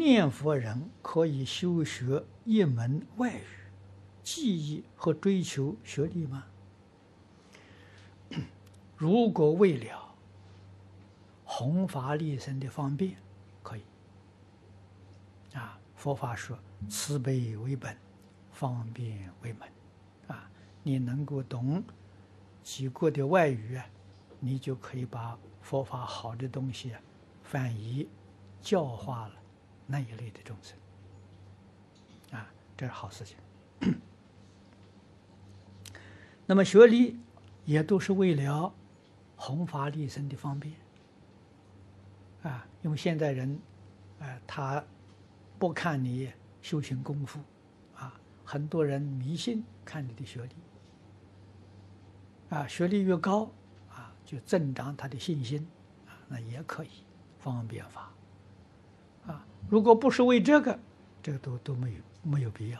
念佛人可以修学一门外语，记忆和追求学历吗？如果为了弘法利生的方便，可以。啊，佛法说慈悲为本，方便为门。啊，你能够懂几国的外语啊，你就可以把佛法好的东西啊翻译教化了。那一类的众生，啊，这是好事情。那么学历也都是为了弘法利生的方便，啊，因为现在人，啊，他不看你修行功夫，啊，很多人迷信看你的学历，啊，学历越高，啊，就增长他的信心，啊，那也可以方便法。如果不是为这个，这个都都没有没有必要。